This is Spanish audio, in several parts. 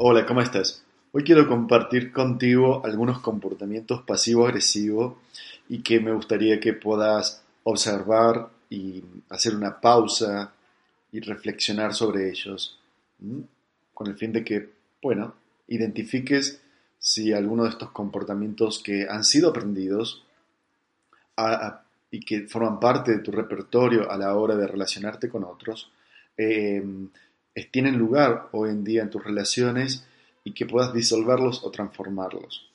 Hola, ¿cómo estás? Hoy quiero compartir contigo algunos comportamientos pasivo-agresivos y que me gustaría que puedas observar y hacer una pausa y reflexionar sobre ellos, con el fin de que, bueno, identifiques si alguno de estos comportamientos que han sido aprendidos y que forman parte de tu repertorio a la hora de relacionarte con otros, eh, tienen lugar hoy en día en tus relaciones y que puedas disolverlos o transformarlos.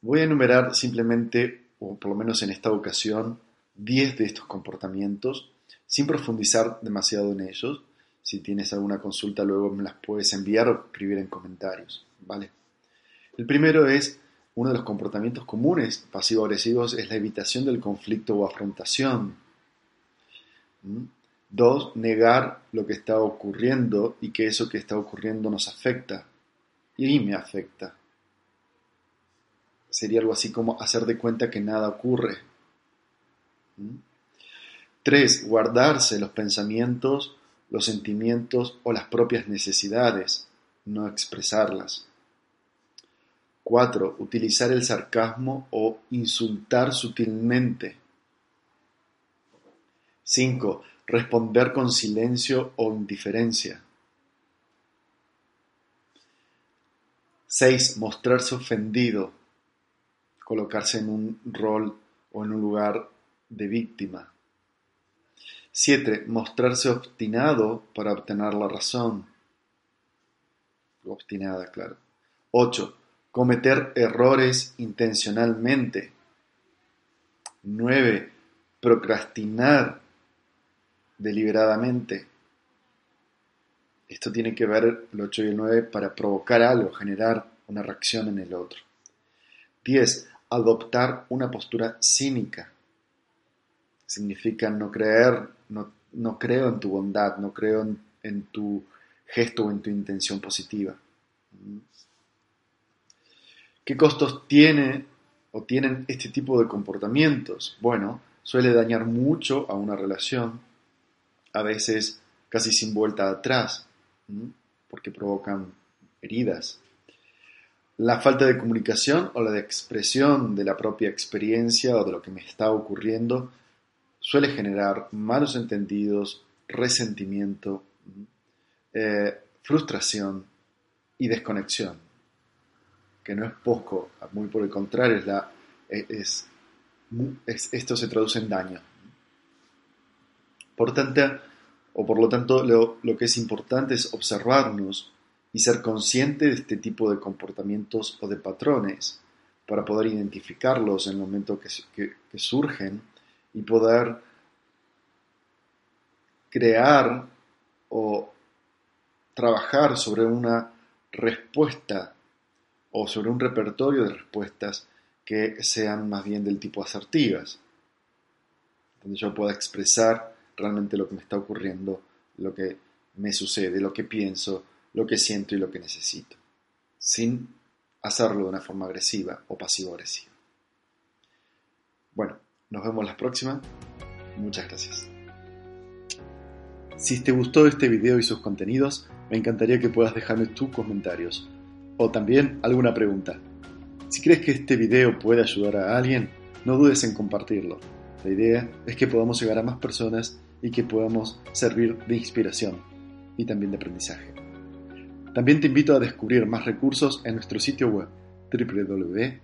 Voy a enumerar simplemente, o por lo menos en esta ocasión, 10 de estos comportamientos, sin profundizar demasiado en ellos. Si tienes alguna consulta, luego me las puedes enviar o escribir en comentarios. ¿vale? El primero es, uno de los comportamientos comunes pasivo-agresivos es la evitación del conflicto o afrontación. ¿Mm? Dos, negar lo que está ocurriendo y que eso que está ocurriendo nos afecta y me afecta. Sería algo así como hacer de cuenta que nada ocurre. ¿Mm? Tres, guardarse los pensamientos, los sentimientos o las propias necesidades, no expresarlas. Cuatro, utilizar el sarcasmo o insultar sutilmente. Cinco, responder con silencio o indiferencia. 6. Mostrarse ofendido, colocarse en un rol o en un lugar de víctima. 7. Mostrarse obstinado para obtener la razón. Obstinada, claro. 8. Cometer errores intencionalmente. 9. Procrastinar deliberadamente. Esto tiene que ver el 8 y el 9 para provocar algo, generar una reacción en el otro. 10. Adoptar una postura cínica. Significa no creer, no, creo en tu bondad, no creo en, en tu gesto o en tu intención positiva. ¿Qué costos tiene o tienen este tipo de comportamientos? Bueno, suele dañar mucho a una relación, a veces casi sin vuelta atrás, porque provocan heridas. La falta de comunicación o la de expresión de la propia experiencia o de lo que me está ocurriendo suele generar malos entendidos, resentimiento, eh, frustración y desconexión, que no es poco, muy por el contrario, es la, es, esto se traduce en daño. Por tanto, o por lo tanto, lo, que es importante es observarnos y ser consciente de este tipo de comportamientos o de patrones para poder identificarlos en el momento que, que surgen y poder crear o trabajar sobre una respuesta o sobre un repertorio de respuestas que sean más bien del tipo asertivas, donde yo pueda expresar realmente lo que me está ocurriendo, lo que me sucede, lo que pienso, lo que siento y lo que necesito, sin hacerlo de una forma agresiva o pasivo-agresiva. Bueno, nos vemos la próxima. Muchas gracias. Si te gustó este video y sus contenidos, me encantaría que puedas dejarme tus comentarios o también alguna pregunta. Si crees que este video puede ayudar a alguien, no dudes en compartirlo. La idea es que podamos llegar a más personas y que podamos servir de inspiración y también de aprendizaje. También te invito a descubrir más recursos en nuestro sitio web www.ead.com.